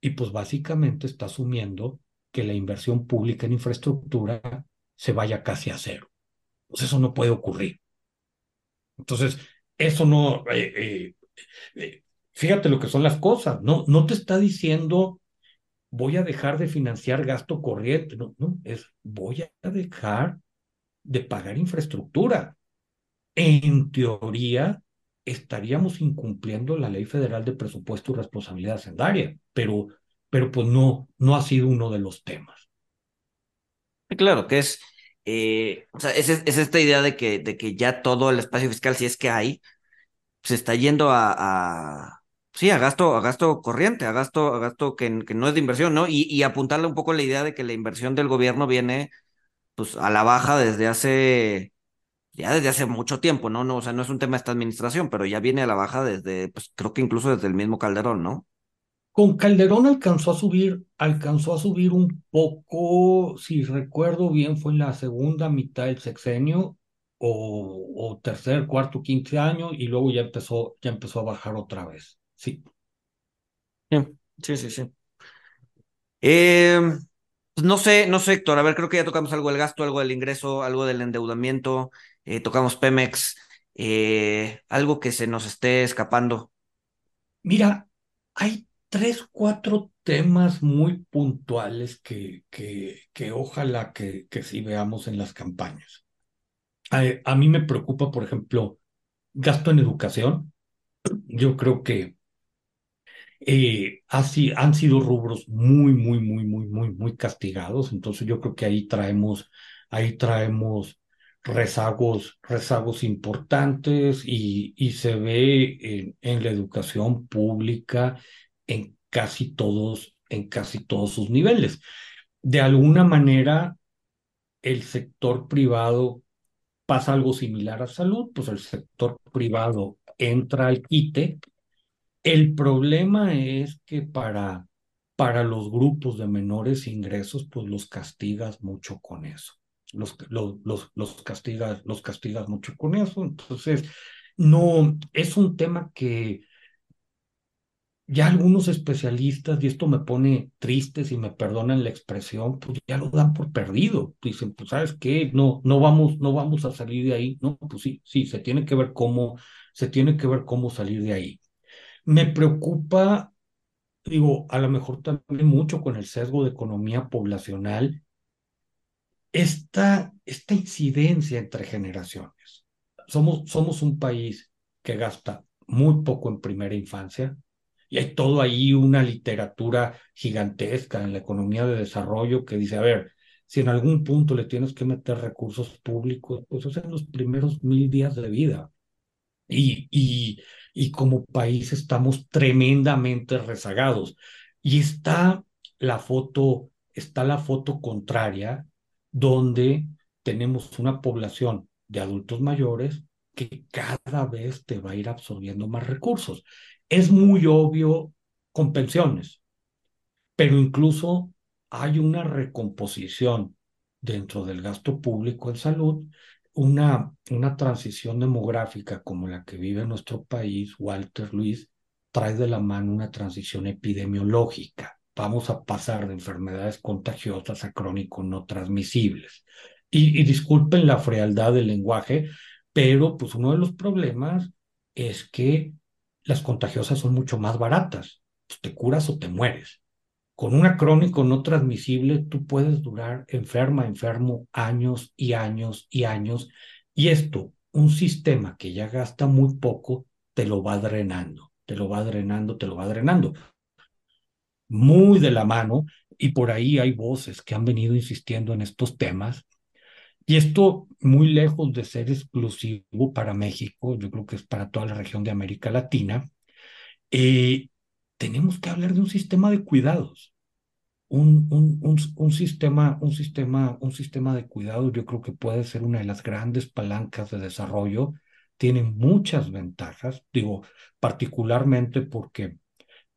[SPEAKER 4] y pues básicamente está asumiendo que la inversión pública en infraestructura se vaya casi a cero. Pues eso no puede ocurrir. Entonces, eso no, eh, eh, eh, fíjate lo que son las cosas, no, no te está diciendo voy a dejar de financiar gasto corriente, no, no, es voy a dejar de pagar infraestructura. En teoría, estaríamos incumpliendo la Ley Federal de Presupuesto y Responsabilidad Hacendaria, pero, pero pues no, no ha sido uno de los temas.
[SPEAKER 2] Claro, que es, eh, o sea, es, es, esta idea de que, de que ya todo el espacio fiscal, si es que hay, se está yendo a, sí, a gasto, a gasto corriente, a gasto, a gasto que, que no es de inversión, ¿no? Y, y apuntarle un poco la idea de que la inversión del gobierno viene pues a la baja desde hace ya desde hace mucho tiempo, ¿no? No, o sea, no es un tema de esta administración, pero ya viene a la baja desde, pues creo que incluso desde el mismo Calderón, ¿no?
[SPEAKER 4] Con Calderón alcanzó a subir, alcanzó a subir un poco, si recuerdo bien, fue en la segunda mitad del sexenio o, o tercer, cuarto, quince año y luego ya empezó, ya empezó a bajar otra vez. Sí.
[SPEAKER 2] Sí, sí, sí. Eh, pues no sé, no sé, Héctor, a ver, creo que ya tocamos algo del gasto, algo del ingreso, algo del endeudamiento, eh, tocamos Pemex, eh, algo que se nos esté escapando.
[SPEAKER 4] Mira, hay tres, cuatro temas muy puntuales que, que, que ojalá que, que sí veamos en las campañas. A, a mí me preocupa, por ejemplo, gasto en educación. Yo creo que eh, así, han sido rubros muy, muy, muy, muy, muy, muy castigados. Entonces yo creo que ahí traemos, ahí traemos rezagos, rezagos importantes y, y se ve en, en, la educación pública en casi todos, en casi todos sus niveles. De alguna manera, el sector privado pasa algo similar a salud, pues el sector privado entra al quite el problema es que para, para los grupos de menores ingresos, pues los castigas mucho con eso. Los, los, los, los, castigas, los castigas mucho con eso. Entonces, no, es un tema que ya algunos especialistas, y esto me pone triste si me perdonan la expresión, pues ya lo dan por perdido. Dicen, pues, ¿sabes qué? No, no vamos, no vamos a salir de ahí. No, pues sí, sí, se tiene que ver cómo, se tiene que ver cómo salir de ahí. Me preocupa, digo, a lo mejor también mucho con el sesgo de economía poblacional, esta, esta incidencia entre generaciones. Somos, somos un país que gasta muy poco en primera infancia y hay todo ahí una literatura gigantesca en la economía de desarrollo que dice, a ver, si en algún punto le tienes que meter recursos públicos, pues es en los primeros mil días de vida. Y, y, y como país estamos tremendamente rezagados. Y está la foto, está la foto contraria, donde tenemos una población de adultos mayores que cada vez te va a ir absorbiendo más recursos. Es muy obvio con pensiones, pero incluso hay una recomposición dentro del gasto público en salud una, una transición demográfica como la que vive nuestro país, Walter Luis, trae de la mano una transición epidemiológica. Vamos a pasar de enfermedades contagiosas a crónicos no transmisibles. Y, y disculpen la frialdad del lenguaje, pero pues uno de los problemas es que las contagiosas son mucho más baratas. Te curas o te mueres. Con una crónico no transmisible, tú puedes durar enferma, enfermo, años y años y años. Y esto, un sistema que ya gasta muy poco, te lo va drenando, te lo va drenando, te lo va drenando. Muy de la mano, y por ahí hay voces que han venido insistiendo en estos temas. Y esto, muy lejos de ser exclusivo para México, yo creo que es para toda la región de América Latina, eh, tenemos que hablar de un sistema de cuidados. Un, un, un, un, sistema, un, sistema, un sistema de cuidados yo creo que puede ser una de las grandes palancas de desarrollo. Tiene muchas ventajas, digo, particularmente porque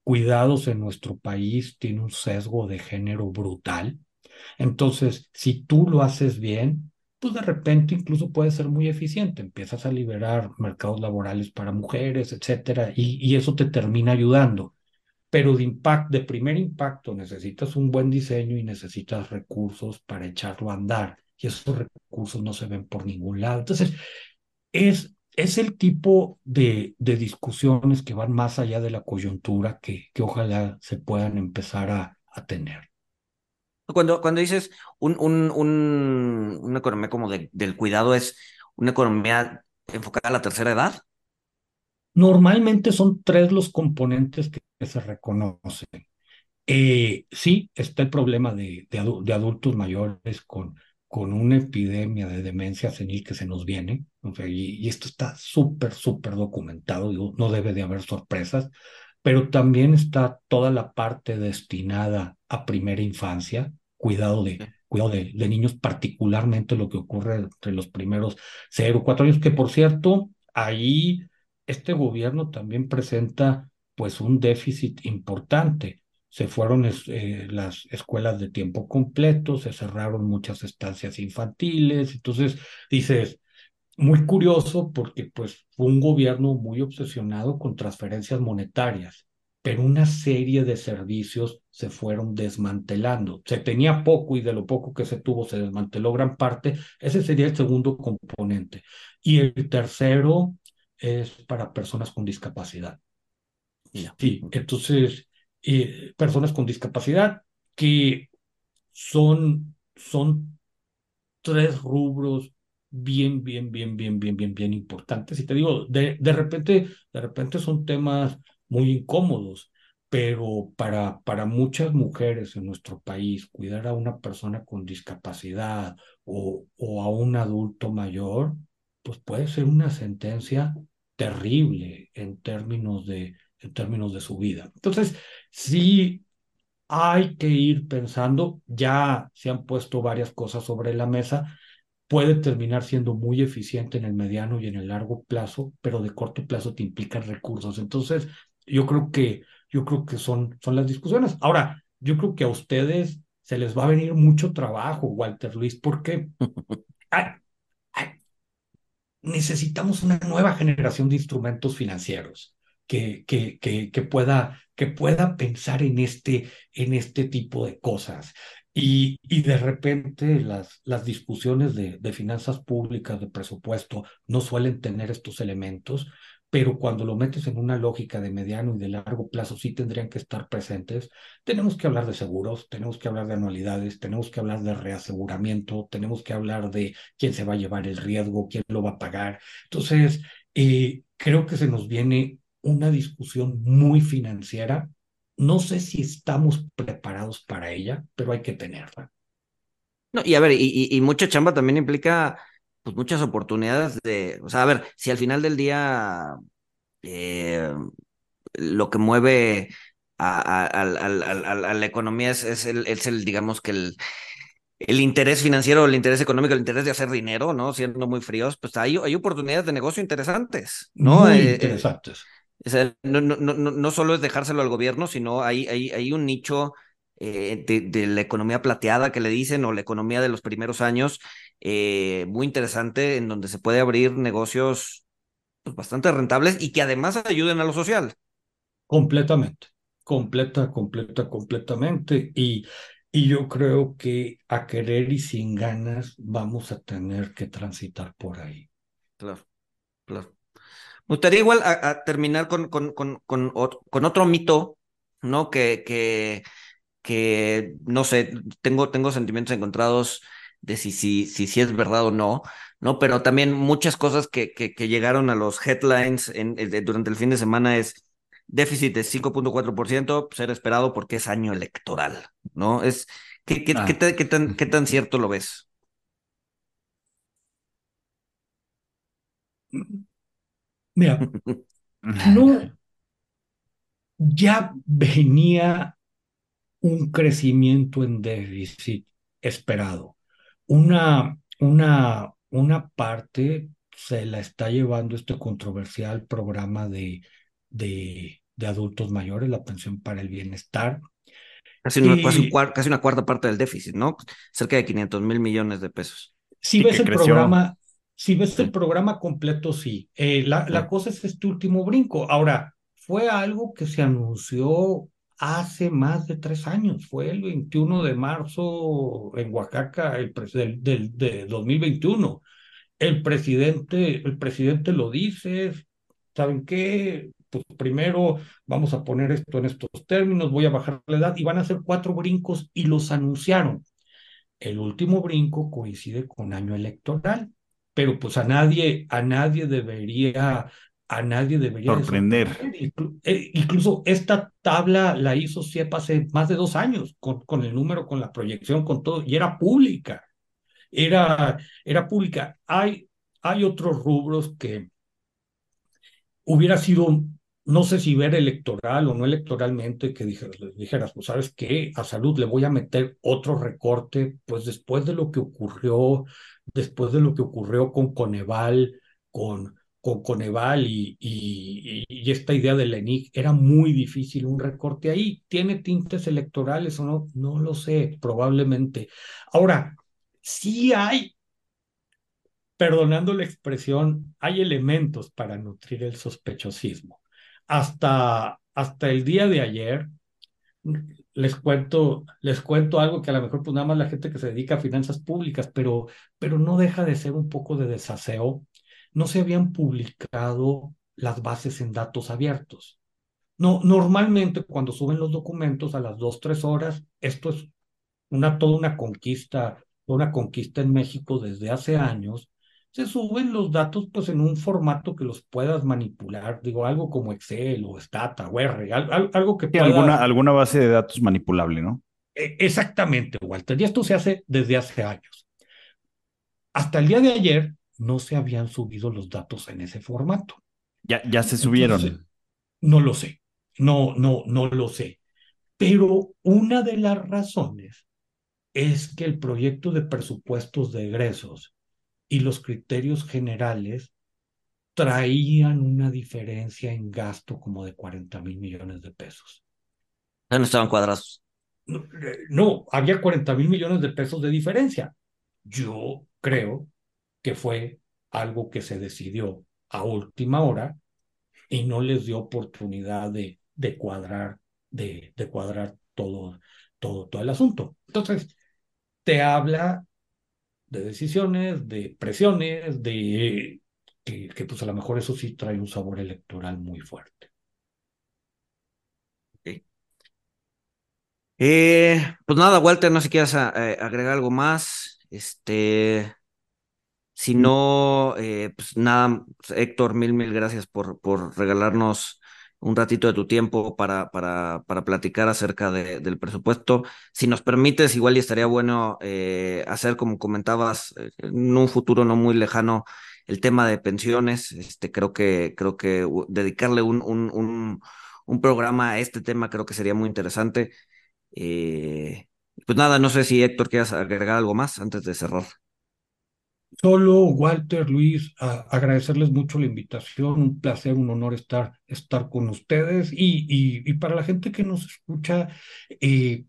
[SPEAKER 4] cuidados en nuestro país tiene un sesgo de género brutal. Entonces, si tú lo haces bien, pues de repente incluso puede ser muy eficiente. Empiezas a liberar mercados laborales para mujeres, etcétera, y, eso te termina ayudando. Pero de, impacto, de primer impacto necesitas un buen diseño y necesitas recursos para echarlo a andar. Y esos recursos no se ven por ningún lado. Entonces, es, es el tipo de, de discusiones que van más allá de la coyuntura que, que ojalá se puedan empezar a, a tener.
[SPEAKER 2] Cuando, cuando dices un, un, un, una economía como de, del cuidado, ¿es una economía enfocada a la tercera edad?
[SPEAKER 4] Normalmente son tres los componentes que, se reconocen. Eh, sí, está el problema de, de, adu de, adultos mayores con, con una epidemia de demencia senil que se nos viene, y, esto está súper, súper documentado, no debe de haber sorpresas, pero también está toda la parte destinada a primera infancia, cuidado de, cuidado de, de niños, particularmente lo que ocurre entre los primeros cero, cuatro años, que por cierto, ahí este gobierno también presenta pues un déficit importante. Se fueron eh, las escuelas de tiempo completo, se cerraron muchas estancias infantiles, entonces dices, muy curioso porque pues fue un gobierno muy obsesionado con transferencias monetarias, pero una serie de servicios se fueron desmantelando. Se tenía poco y de lo poco que se tuvo se desmanteló gran parte. Ese sería el segundo componente. Y el tercero es para personas con discapacidad. Sí, entonces, eh, personas con discapacidad que son, son tres rubros bien, bien, bien, bien, bien, bien, bien importantes. Y te digo, de, de repente, de repente son temas muy incómodos, pero para, para muchas mujeres en nuestro país, cuidar a una persona con discapacidad o, o a un adulto mayor, pues puede ser una sentencia terrible en términos de, en términos de su vida. Entonces, sí hay que ir pensando, ya se han puesto varias cosas sobre la mesa, puede terminar siendo muy eficiente en el mediano y en el largo plazo, pero de corto plazo te implican recursos. Entonces, yo creo que, yo creo que son, son las discusiones. Ahora, yo creo que a ustedes se les va a venir mucho trabajo, Walter Luis, porque ay, ay, necesitamos una nueva generación de instrumentos financieros que, que, que, que, pueda, que pueda pensar en este, en este tipo de cosas. Y, de repente las, las discusiones de, de finanzas públicas, de presupuesto, no suelen tener estos elementos, pero cuando lo metes en una lógica de mediano y de largo plazo sí tendrían que estar presentes. Tenemos que hablar de seguros, tenemos que hablar de anualidades, tenemos que hablar de reaseguramiento, tenemos que hablar de quién se va a llevar el riesgo, quién lo va a pagar. Entonces, eh, creo que se nos viene una discusión muy financiera. No sé si estamos preparados para ella, pero hay que tenerla.
[SPEAKER 2] No, y a ver, y, y mucha chamba también implica pues muchas oportunidades de, o sea, a ver, si al final del día eh, lo que mueve a, a, a, a la economía es, es, el, es el, digamos que el, el interés financiero, el interés económico, el interés de hacer dinero, ¿no? Siendo muy fríos, pues hay, hay oportunidades de negocio interesantes, ¿no?
[SPEAKER 4] Muy eh, interesantes.
[SPEAKER 2] Eh, o sea, no, no, no, no solo es dejárselo al gobierno, sino hay, hay, hay un nicho eh, de, de, la economía plateada que le dicen, o la economía de los primeros años, eh, muy interesante, en donde se puede abrir negocios pues, bastante rentables y que además ayuden a lo social.
[SPEAKER 4] Completamente, completa, completa, completamente. Y, y yo creo que a querer y sin ganas vamos a tener que transitar por ahí.
[SPEAKER 2] Claro, claro. Me gustaría igual a, a terminar con, con, con, con, con otro mito, ¿no? Que, que, que no sé, tengo, tengo sentimientos encontrados de si, si, si, si es verdad o no, ¿no? Pero también muchas cosas que, que, que llegaron a los headlines en, de, durante el fin de semana es déficit de 5.4%, ser esperado porque es año electoral, ¿no? Es, ¿qué, qué, ah. qué, qué, tan, ¿Qué tan cierto lo ves?
[SPEAKER 4] Mira, no, ya venía un crecimiento en déficit esperado. Una, una, una parte se la está llevando este controversial programa de, de, de adultos mayores, la pensión para el bienestar.
[SPEAKER 2] Casi una, casi, casi una cuarta parte del déficit, ¿no? Cerca de 500 mil millones de pesos.
[SPEAKER 4] Si ves el programa, si ves el programa completo, sí. Eh, la, la cosa es este último brinco. Ahora, fue algo que se anunció hace más de tres años. Fue el 21 de marzo en Oaxaca el del, del, de 2021. El presidente, el presidente lo dice, ¿saben qué? Pues primero vamos a poner esto en estos términos, voy a bajar la edad y van a hacer cuatro brincos y los anunciaron. El último brinco coincide con año electoral, pero pues a nadie, a nadie debería a nadie debería
[SPEAKER 1] sorprender.
[SPEAKER 4] Eh, incluso esta tabla la hizo CIEP hace más de dos años, con, con, el número, con la proyección, con todo, y era pública. Era, era pública. Hay, hay otros rubros que hubiera sido, no sé si ver electoral o no electoralmente, que dijeras, dijeras, pues sabes qué, a salud le voy a meter otro recorte, pues después de lo que ocurrió, después de lo que ocurrió con Coneval, con con Coneval y, y, esta idea de ENIC, era muy difícil un recorte ahí. ¿Tiene tintes electorales o no? No lo sé, probablemente. Ahora, sí hay, perdonando la expresión, hay elementos para nutrir el sospechosismo. Hasta, hasta el día de ayer, les cuento, les cuento algo que a lo mejor pues nada más la gente que se dedica a finanzas públicas, pero, pero no deja de ser un poco de desaseo no se habían publicado las bases en datos abiertos. No, normalmente cuando suben los documentos a las dos, tres horas, esto es una, toda una conquista, una conquista en México desde hace años, se suben los datos pues en un formato que los puedas manipular, digo, algo como Excel o Stata o R, algo que pueda...
[SPEAKER 1] alguna, alguna base de datos manipulable, ¿no?
[SPEAKER 4] E, exactamente, Walter, y esto se hace desde hace años. Hasta el día de ayer, no se habían subido los datos en ese formato.
[SPEAKER 1] Ya, ya se subieron.
[SPEAKER 4] no lo sé, no, no, no lo sé. Pero una de las razones es que el proyecto de presupuestos de egresos y los criterios generales traían una diferencia en gasto como de 40 mil millones de pesos.
[SPEAKER 2] Ya no estaban cuadrados.
[SPEAKER 4] No, no, había 40 mil millones de pesos de diferencia. Yo creo que fue algo que se decidió a última hora y no les dio oportunidad de, de cuadrar, de, de cuadrar todo, todo, todo el asunto. Entonces, te habla de decisiones, de presiones, de que, pues a lo mejor eso sí trae un sabor electoral muy fuerte.
[SPEAKER 2] Eh, pues nada, Walter, no sé si quieres eh, agregar algo más. Este, si no, eh, pues nada, Héctor, mil, mil gracias por, por regalarnos un ratito de tu tiempo para, para, para platicar acerca de, del presupuesto. Si nos permites, igual y estaría bueno eh, hacer, como comentabas, eh, en un futuro no muy lejano, el tema de pensiones. Este, creo que, creo que dedicarle un, un, un, un programa a este tema creo que sería muy interesante. pues nada, no sé si Héctor quieras agregar algo más antes de cerrar.
[SPEAKER 4] Solo, Walter, Luis, agradecerles mucho la invitación, un placer, un honor estar, estar con ustedes. Y, y, para la gente que nos escucha, eh,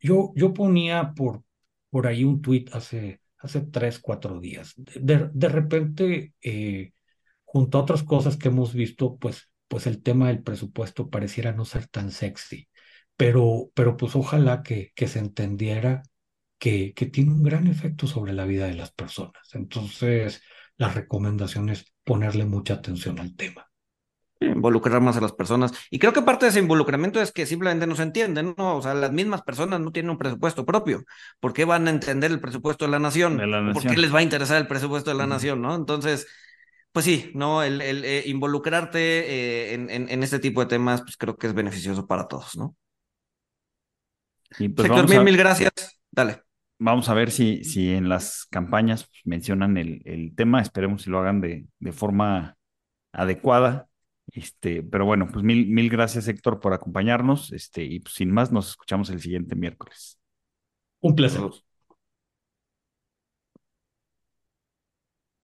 [SPEAKER 4] yo, yo ponía por, por ahí un tuit hace, hace tres, cuatro días. De, de repente, eh, junto a otras cosas que hemos visto, pues, pues el tema del presupuesto pareciera no ser tan sexy, pero, pero pues ojalá que, que se entendiera que, que tiene un gran efecto sobre la vida de las personas. Entonces, la recomendación es ponerle mucha atención al tema
[SPEAKER 2] involucrar más a las personas. Y creo que parte de ese involucramiento es que simplemente no se entienden, ¿no? O sea, las mismas personas no tienen un presupuesto propio. ¿Por qué van a entender el presupuesto de la nación? ¿Por qué les va a interesar el presupuesto de la nación, no? Entonces, pues sí, ¿no? El, el eh, involucrarte eh, en, en, en, este tipo de temas, pues creo que es beneficioso para todos, ¿no?
[SPEAKER 1] Y pues
[SPEAKER 2] Sector, mil, mil gracias. Dale
[SPEAKER 1] vamos a ver si, si en las campañas mencionan el, el, tema, esperemos si lo hagan de, de forma adecuada Este, pero bueno, pues mil, mil gracias, Héctor, por acompañarnos. Este, y pues, sin más, nos escuchamos el siguiente miércoles.
[SPEAKER 4] Un placer.